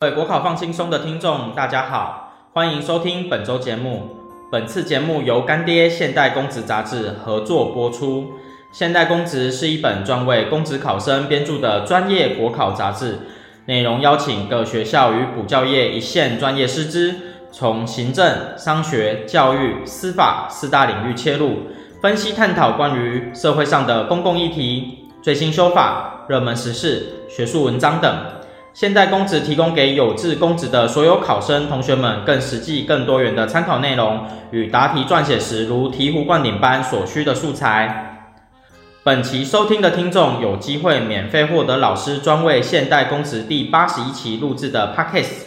各位国考放轻松的听众，大家好，欢迎收听本周节目。本次节目由干爹现代公职杂志合作播出。现代公职是一本专为公职考生编著的专业国考杂志，内容邀请各学校与补教业一线专业师资，从行政、商学、教育、司法四大领域切入，分析探讨关于社会上的公共议题、最新修法、热门时事、学术文章等。现代公职提供给有志公职的所有考生同学们更实际、更多元的参考内容与答题撰写时如醍醐灌顶般所需的素材。本期收听的听众有机会免费获得老师专为现代公职第八十一期录制的 Podcast，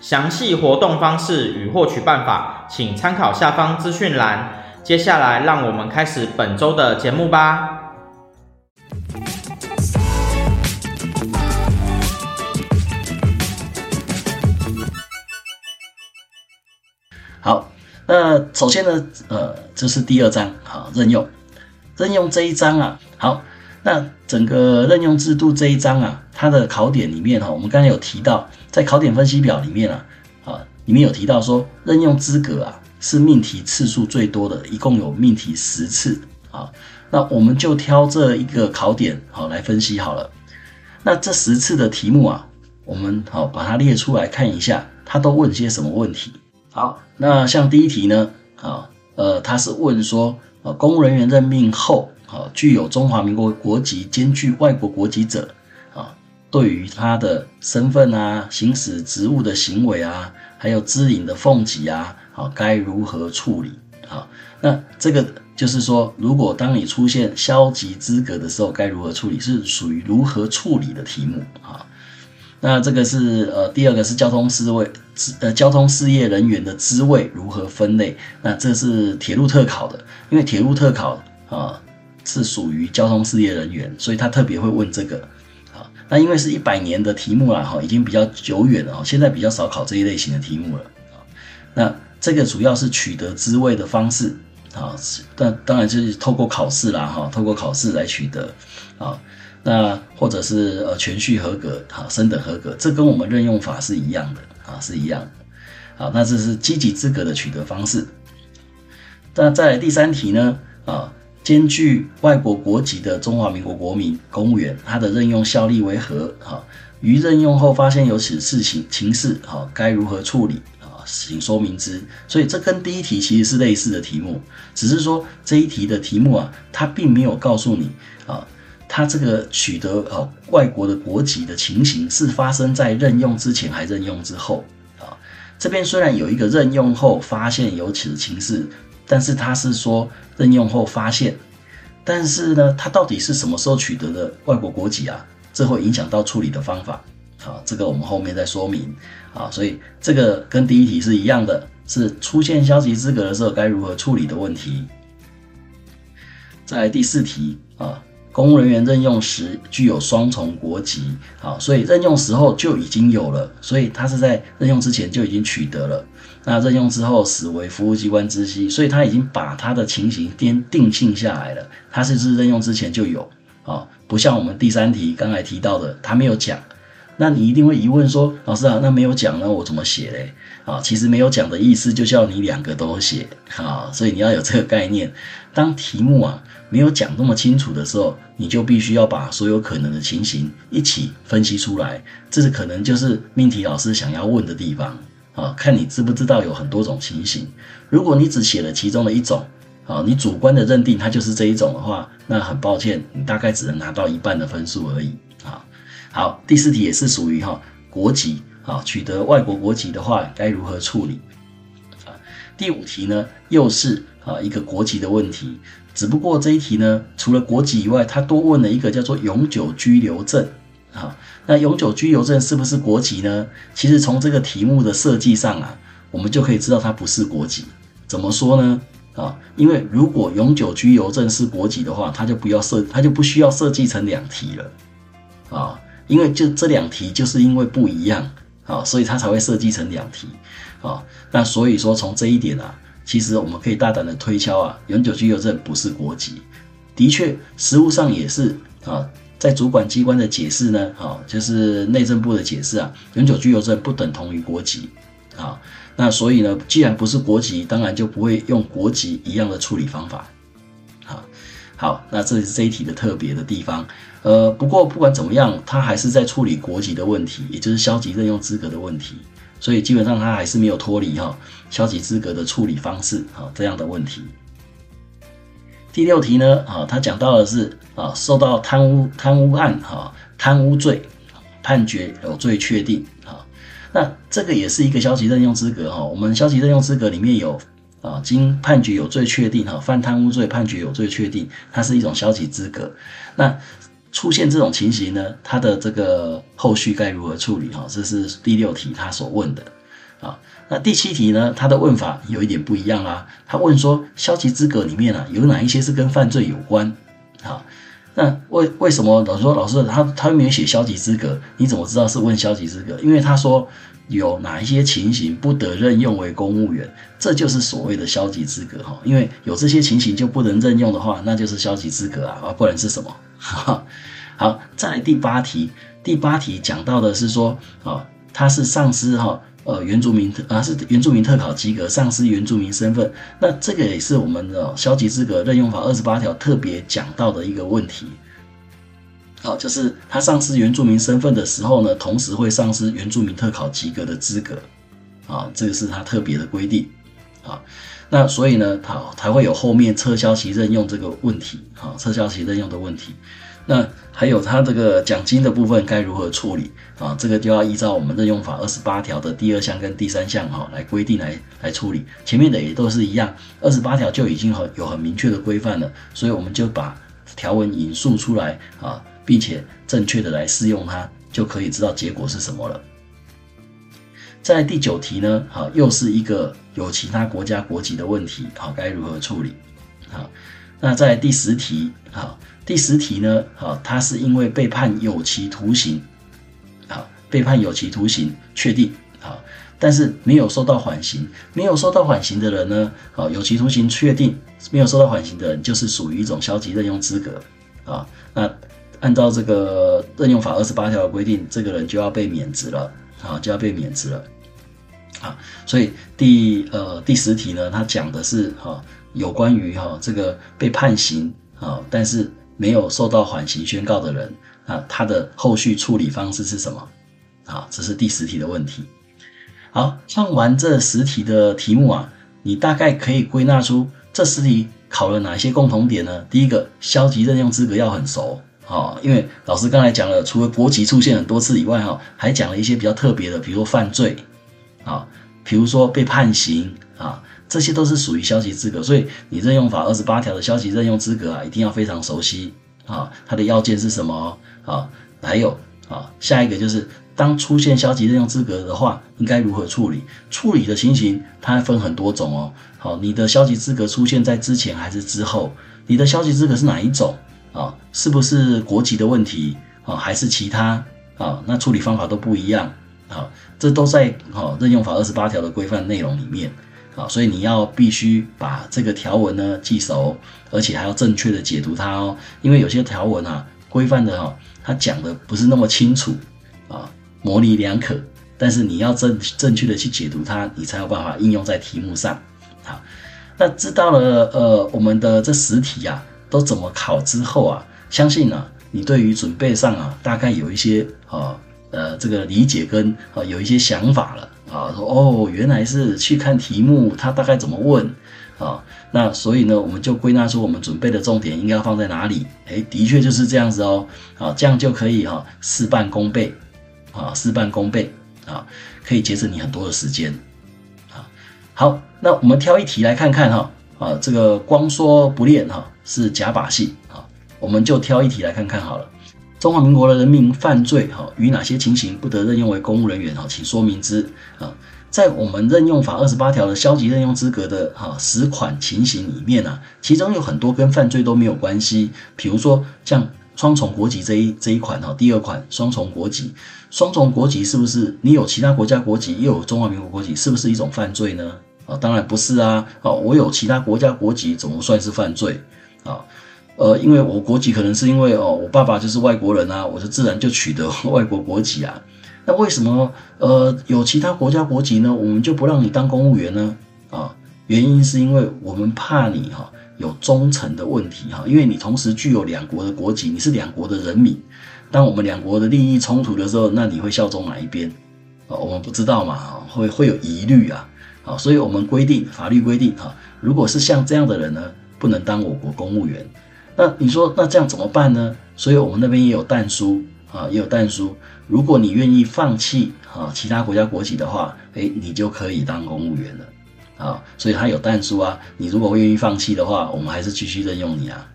详细活动方式与获取办法，请参考下方资讯栏。接下来，让我们开始本周的节目吧。那首先呢，呃，这是第二章，好，任用，任用这一章啊，好，那整个任用制度这一章啊，它的考点里面哈，我们刚才有提到，在考点分析表里面啊，啊，里面有提到说，任用资格啊是命题次数最多的，一共有命题十次，啊，那我们就挑这一个考点好来分析好了，那这十次的题目啊，我们好把它列出来看一下，它都问些什么问题。好，那像第一题呢，啊，呃，他是问说，呃，公务人员任命后，啊，具有中华民国国籍兼具外国国籍者，啊，对于他的身份啊、行使职务的行为啊，还有资领的俸给啊，啊，该如何处理？啊，那这个就是说，如果当你出现消极资格的时候，该如何处理？是属于如何处理的题目啊。那这个是呃，第二个是交通事位，呃，交通事业人员的职位如何分类？那这是铁路特考的，因为铁路特考啊是属于交通事业人员，所以他特别会问这个。啊，那因为是一百年的题目了哈，已经比较久远了，现在比较少考这一类型的题目了。啊，那这个主要是取得职位的方式啊，但当然就是透过考试啦哈，透过考试来取得啊。那或者是呃全序合格，好，升等合格，这跟我们任用法是一样的啊，是一样的。好，那这是积极资格的取得方式。那在第三题呢，啊，兼具外国国籍的中华民国国民公务员，他的任用效力为何？哈，于任用后发现有此事情情事，好，该如何处理？啊，请说明之。所以这跟第一题其实是类似的题目，只是说这一题的题目啊，它并没有告诉你。他这个取得呃外国的国籍的情形是发生在任用之前还任用之后啊？这边虽然有一个任用后发现有此情事，但是他是说任用后发现，但是呢，他到底是什么时候取得的外国国籍啊？这会影响到处理的方法啊。这个我们后面再说明啊。所以这个跟第一题是一样的，是出现消极资格的时候该如何处理的问题。在第四题啊。公务人员任用时具有双重国籍，好，所以任用时候就已经有了，所以他是在任用之前就已经取得了。那任用之后始为服务机关知悉，所以他已经把他的情形定定性下来了。他是不是任用之前就有？啊，不像我们第三题刚才提到的，他没有讲。那你一定会疑问说，老师啊，那没有讲，那我怎么写嘞？啊，其实没有讲的意思就叫你两个都写，啊，所以你要有这个概念。当题目啊没有讲那么清楚的时候，你就必须要把所有可能的情形一起分析出来。这是可能就是命题老师想要问的地方啊，看你知不知道有很多种情形。如果你只写了其中的一种，啊，你主观的认定它就是这一种的话，那很抱歉，你大概只能拿到一半的分数而已啊。好，第四题也是属于哈国籍啊，取得外国国籍的话该如何处理？啊，第五题呢又是啊一个国籍的问题，只不过这一题呢除了国籍以外，它多问了一个叫做永久居留证啊。那永久居留证是不是国籍呢？其实从这个题目的设计上啊，我们就可以知道它不是国籍。怎么说呢？啊，因为如果永久居留证是国籍的话，它就不要设，它就不需要设计成两题了啊。因为就这两题就是因为不一样啊，所以它才会设计成两题啊。那所以说从这一点啊，其实我们可以大胆的推敲啊，永久居留证不是国籍。的确，实务上也是啊，在主管机关的解释呢，啊，就是内政部的解释啊，永久居留证不等同于国籍，啊，那所以呢，既然不是国籍，当然就不会用国籍一样的处理方法，好，好，那这是这一题的特别的地方，呃，不过不管怎么样，他还是在处理国籍的问题，也就是消极任用资格的问题，所以基本上他还是没有脱离哈消极资格的处理方式，哈这样的问题。第六题呢，啊，他讲到的是啊，受到贪污贪污案哈贪污罪判决有罪确定啊，那这个也是一个消极任用资格哈。我们消极任用资格里面有啊，经判决有罪确定哈，犯贪污罪判决有罪确定，它是一种消极资格。那出现这种情形呢，他的这个后续该如何处理哈？这是第六题他所问的啊。那第七题呢？他的问法有一点不一样啊。他问说，消极资格里面啊，有哪一些是跟犯罪有关？好，那为为什么老师说老师他他没有写消极资格？你怎么知道是问消极资格？因为他说有哪一些情形不得任用为公务员，这就是所谓的消极资格哈。因为有这些情形就不能任用的话，那就是消极资格啊，啊，不然是什么？好，再来第八题，第八题讲到的是说啊，他是上司哈。呃，原住民特啊是原住民特考及格，丧失原住民身份，那这个也是我们的消极资格任用法二十八条特别讲到的一个问题。好，就是他丧失原住民身份的时候呢，同时会丧失原住民特考及格的资格。啊，这个是他特别的规定。啊，那所以呢，他才会有后面撤销其任用这个问题。啊，撤销其任用的问题。那还有他这个奖金的部分该如何处理啊？这个就要依照我们任用法二十八条的第二项跟第三项哈来规定来来处理。前面的也都是一样，二十八条就已经很有很明确的规范了，所以我们就把条文引述出来啊，并且正确的来适用它，就可以知道结果是什么了。在第九题呢，好，又是一个有其他国家国籍的问题，好，该如何处理？好，那在第十题，好。第十题呢，啊，他是因为被判有期徒刑，啊，被判有期徒刑确定，啊，但是没有受到缓刑，没有受到缓刑的人呢，啊，有期徒刑确定，没有受到缓刑的人就是属于一种消极任用资格，啊，那按照这个任用法二十八条的规定，这个人就要被免职了，啊，就要被免职了，啊，所以第呃第十题呢，他讲的是哈有关于哈这个被判刑啊，但是没有受到缓刑宣告的人啊，他的后续处理方式是什么？啊，这是第十题的问题。好，上完这十题的题目啊，你大概可以归纳出这十题考了哪些共同点呢？第一个，消极任用资格要很熟啊，因为老师刚才讲了，除了国籍出现很多次以外，哈，还讲了一些比较特别的，比如说犯罪啊，比如说被判刑啊。这些都是属于消极资格，所以你任用法二十八条的消极任用资格啊，一定要非常熟悉啊。它的要件是什么啊？还有啊，下一个就是当出现消极任用资格的话，应该如何处理？处理的情形它分很多种哦。好，你的消极资格出现在之前还是之后？你的消极资格是哪一种啊？是不是国籍的问题啊？还是其他啊？那处理方法都不一样啊。这都在好任用法二十八条的规范内容里面。啊，所以你要必须把这个条文呢记熟，而且还要正确的解读它哦。因为有些条文啊，规范的哦，它讲的不是那么清楚啊，模棱两可。但是你要正正确的去解读它，你才有办法应用在题目上。好，那知道了呃，我们的这十题啊都怎么考之后啊，相信呢、你对于准备上啊，大概有一些啊呃这个理解跟啊有一些想法了。啊，说哦，原来是去看题目，他大概怎么问啊？那所以呢，我们就归纳出我们准备的重点应该要放在哪里？诶，的确就是这样子哦。啊，这样就可以哈，事半功倍啊，事半功倍啊，可以节省你很多的时间啊。好，那我们挑一题来看看哈。啊，这个光说不练哈是假把戏啊，我们就挑一题来看看好了。中华民国的人民犯罪，哈，于哪些情形不得任用为公务人员？哈，请说明之。啊，在我们任用法二十八条的消极任用资格的哈十款情形里面呢，其中有很多跟犯罪都没有关系。比如说像双重国籍这一这一款哈，第二款双重国籍，双重国籍是不是你有其他国家国籍又有中华民国国籍，是不是一种犯罪呢？啊，当然不是啊。啊，我有其他国家国籍怎么算是犯罪？啊？呃，因为我国籍可能是因为哦，我爸爸就是外国人啊，我就自然就取得 外国国籍啊。那为什么呃有其他国家国籍呢？我们就不让你当公务员呢？啊，原因是因为我们怕你哈有忠诚的问题哈，因为你同时具有两国的国籍，你是两国的人民。当我们两国的利益冲突的时候，那你会效忠哪一边？啊，我们不知道嘛，会会有疑虑啊。啊，所以我们规定法律规定哈，如果是像这样的人呢，不能当我国公务员。那你说那这样怎么办呢？所以我们那边也有但书啊，也有但书。如果你愿意放弃啊其他国家国籍的话，哎，你就可以当公务员了啊。所以他有但书啊。你如果愿意放弃的话，我们还是继续任用你啊。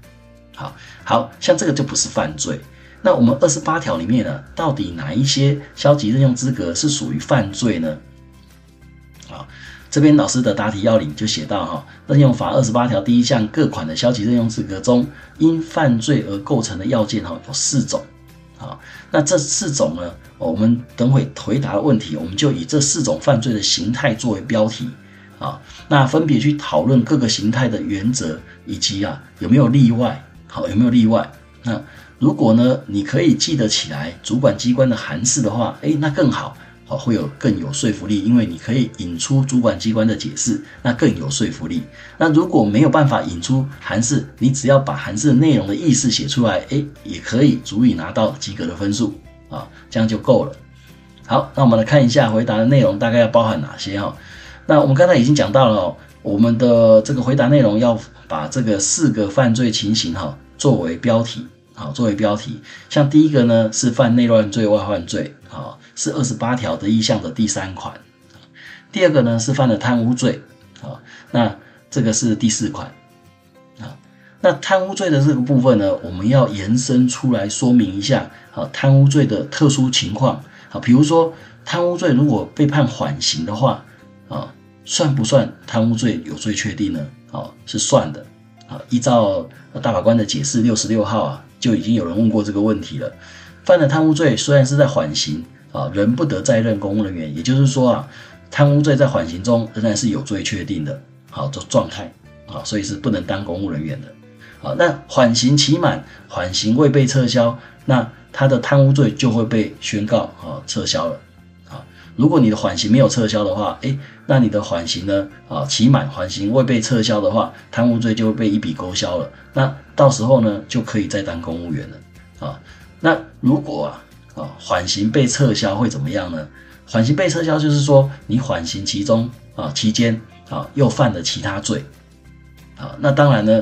好，好像这个就不是犯罪。那我们二十八条里面呢，到底哪一些消极任用资格是属于犯罪呢？这边老师的答题要领就写到哈，任用法二十八条第一项各款的消极任用资格中，因犯罪而构成的要件哈有四种，啊，那这四种呢，我们等会回答的问题，我们就以这四种犯罪的形态作为标题，啊，那分别去讨论各个形态的原则以及啊有没有例外，好有没有例外？那如果呢你可以记得起来主管机关的函释的话，诶，那更好。好，会有更有说服力，因为你可以引出主管机关的解释，那更有说服力。那如果没有办法引出函释，你只要把函释的内容的意思写出来，诶，也可以足以拿到及格的分数啊，这样就够了。好，那我们来看一下回答的内容大概要包含哪些哈。那我们刚才已经讲到了哦，我们的这个回答内容要把这个四个犯罪情形哈作为标题，好，作为标题。像第一个呢是犯内乱罪、外患罪，是二十八条的意项的第三款，第二个呢是犯了贪污罪，啊，那这个是第四款，啊，那贪污罪的这个部分呢，我们要延伸出来说明一下，啊，贪污罪的特殊情况，啊，比如说贪污罪如果被判缓刑的话，啊，算不算贪污罪有罪确定呢？啊，是算的，啊，依照大法官的解释六十六号啊，就已经有人问过这个问题了，犯了贪污罪虽然是在缓刑。啊，人不得再任公务人员，也就是说啊，贪污罪在缓刑中仍然是有罪确定的，好这状态啊，所以是不能当公务人员的。好，那缓刑期满，缓刑未被撤销，那他的贪污罪就会被宣告啊撤销了。啊，如果你的缓刑没有撤销的话，诶，那你的缓刑呢啊期满，缓刑未被撤销的话，贪污罪就会被一笔勾销了。那到时候呢就可以再当公务员了。啊，那如果啊。啊，缓刑被撤销会怎么样呢？缓刑被撤销就是说，你缓刑其中啊期间啊又犯了其他罪，啊，那当然呢，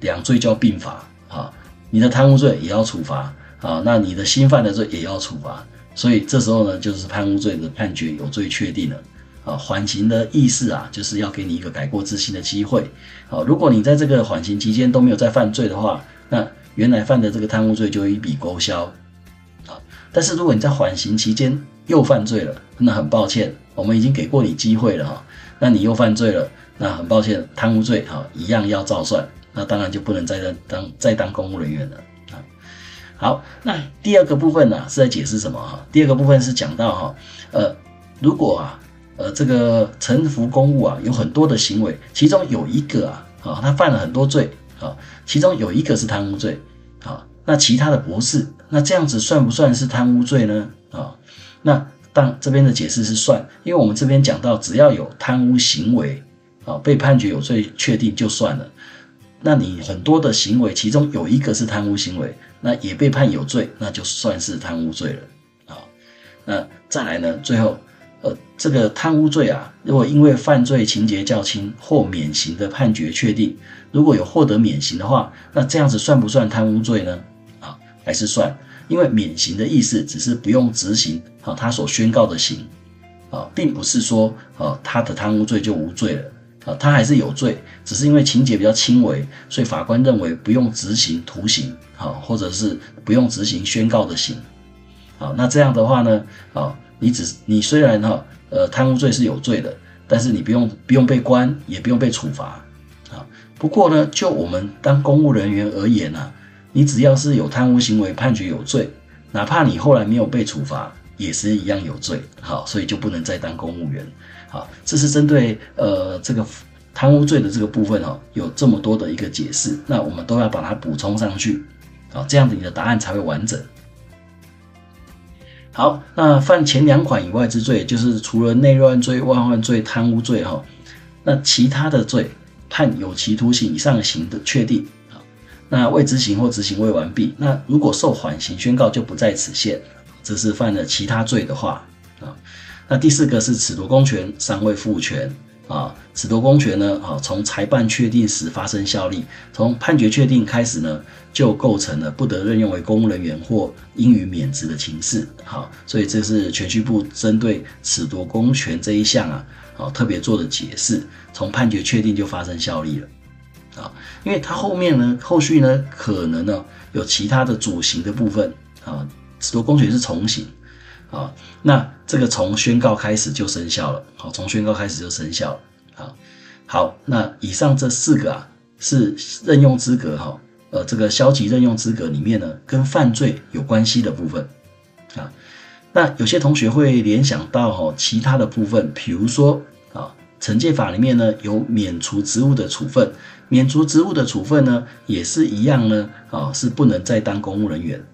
两罪就要并罚啊，你的贪污罪也要处罚啊，那你的新犯的罪也要处罚，所以这时候呢，就是贪污罪的判决有罪确定了啊。缓刑的意思啊，就是要给你一个改过自新的机会啊。如果你在这个缓刑期间都没有再犯罪的话，那原来犯的这个贪污罪就一笔勾销。啊但是如果你在缓刑期间又犯罪了，那很抱歉，我们已经给过你机会了哈，那你又犯罪了，那很抱歉，贪污罪哈一样要照算，那当然就不能再当当再当公务人员了啊。好，那第二个部分呢是在解释什么哈？第二个部分是讲到哈，呃，如果啊，呃，这个承服公务啊有很多的行为，其中有一个啊，啊，他犯了很多罪啊，其中有一个是贪污罪啊。那其他的不是，那这样子算不算是贪污罪呢？啊，那当这边的解释是算，因为我们这边讲到，只要有贪污行为，啊，被判决有罪确定就算了。那你很多的行为，其中有一个是贪污行为，那也被判有罪，那就算是贪污罪了。啊，那再来呢，最后。呃，这个贪污罪啊，如果因为犯罪情节较轻或免刑的判决确定，如果有获得免刑的话，那这样子算不算贪污罪呢？还是算，因为免刑的意思只是不用执行啊他所宣告的刑啊，并不是说啊他的贪污罪就无罪了啊，他还是有罪，只是因为情节比较轻微，所以法官认为不用执行徒刑啊，或者是不用执行宣告的刑啊，那这样的话呢啊。你只你虽然哈呃贪污罪是有罪的，但是你不用不用被关，也不用被处罚啊。不过呢，就我们当公务人员而言呢，你只要是有贪污行为判决有罪，哪怕你后来没有被处罚，也是一样有罪。好，所以就不能再当公务员。好，这是针对呃这个贪污罪的这个部分哦，有这么多的一个解释，那我们都要把它补充上去，啊，这样子你的答案才会完整。好，那犯前两款以外之罪，就是除了内乱罪、外患罪、贪污罪哈，那其他的罪判有期徒刑以上刑的确定，那未执行或执行未完毕，那如果受缓刑宣告就不在此限，这是犯了其他罪的话啊。那第四个是褫夺公权尚未赋权。啊，褫夺公权呢？啊，从裁判确定时发生效力，从判决确定开始呢，就构成了不得任用为公务人员或应予免职的情事。好，所以这是銓叙部针对褫夺公权这一项啊，啊，特别做的解释，从判决确定就发生效力了。啊，因为它后面呢，后续呢，可能呢有其他的主刑的部分啊，褫夺公权是从刑。啊，那这个从宣告开始就生效了。好，从宣告开始就生效了。好，好，那以上这四个啊，是任用资格哈，呃，这个消极任用资格里面呢，跟犯罪有关系的部分啊。那有些同学会联想到哈，其他的部分，比如说啊，惩戒法里面呢有免除职务的处分，免除职务的处分呢，也是一样呢，啊，是不能再当公务人员。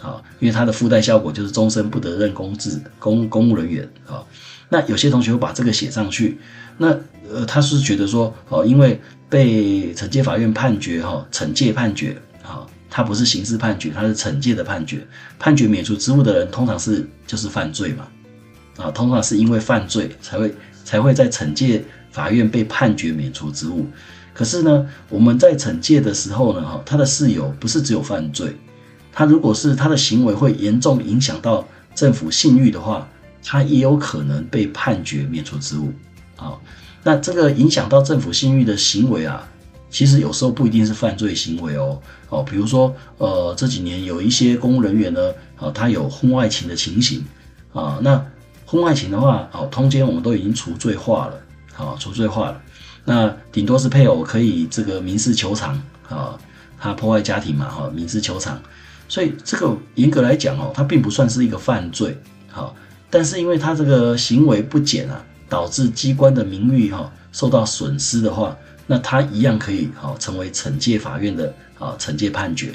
啊，因为它的附带效果就是终身不得任公职公公务人员啊。那有些同学会把这个写上去，那呃，他是觉得说，哦，因为被惩戒法院判决哈，惩戒判决啊，它不是刑事判决，它是惩戒的判决，判决免除职务的人通常是就是犯罪嘛，啊，通常是因为犯罪才会才会在惩戒法院被判决免除职务。可是呢，我们在惩戒的时候呢，哈，他的事由不是只有犯罪。他如果是他的行为会严重影响到政府信誉的话，他也有可能被判决免除职务。好，那这个影响到政府信誉的行为啊，其实有时候不一定是犯罪行为哦。哦，比如说，呃，这几年有一些公务人员呢，啊，他有婚外情的情形啊。那婚外情的话，哦，通奸我们都已经除罪化了，好，除罪化了。那顶多是配偶可以这个民事求偿啊，他破坏家庭嘛，哈，民事求偿。所以这个严格来讲哦，他并不算是一个犯罪，好，但是因为他这个行为不检啊，导致机关的名誉哈受到损失的话，那他一样可以好成为惩戒法院的啊惩戒判决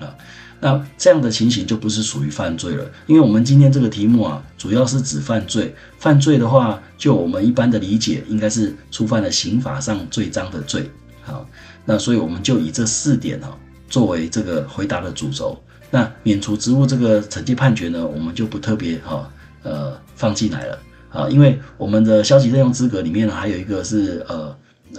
啊，那这样的情形就不是属于犯罪了，因为我们今天这个题目啊，主要是指犯罪，犯罪的话，就我们一般的理解，应该是触犯了刑法上最章的罪，好，那所以我们就以这四点哈。作为这个回答的主轴，那免除职务这个惩戒判决呢，我们就不特别哈呃放进来了啊，因为我们的消极任用资格里面呢，还有一个是呃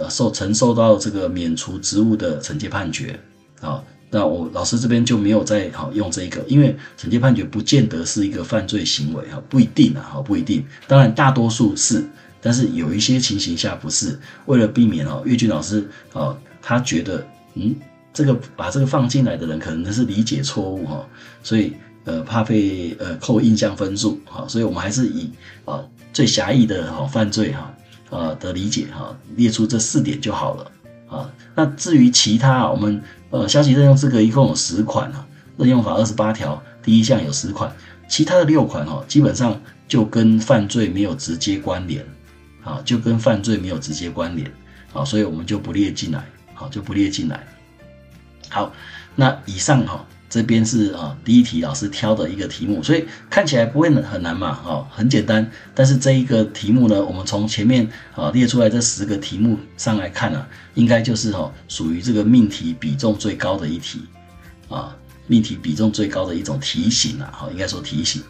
受承受到这个免除职务的惩戒判决啊，那我老师这边就没有再好用这一个，因为惩戒判决不见得是一个犯罪行为哈，不一定啊，哈不一定，当然大多数是，但是有一些情形下不是，为了避免哦，岳军老师啊他觉得嗯。这个把这个放进来的人可能是理解错误哈，所以呃怕被呃扣印象分数哈，所以我们还是以啊最狭义的哈犯罪哈呃的理解哈列出这四点就好了啊。那至于其他我们呃消极任用资格一共有十款啊，任用法二十八条第一项有十款，其他的六款哈基本上就跟犯罪没有直接关联啊，就跟犯罪没有直接关联啊，所以我们就不列进来，好就不列进来。好，那以上哈这边是啊第一题老师挑的一个题目，所以看起来不会很难嘛，哦很简单。但是这一个题目呢，我们从前面啊列出来这十个题目上来看啊，应该就是哦属于这个命题比重最高的一题啊，命题比重最高的一种题型啊，哈应该说题型。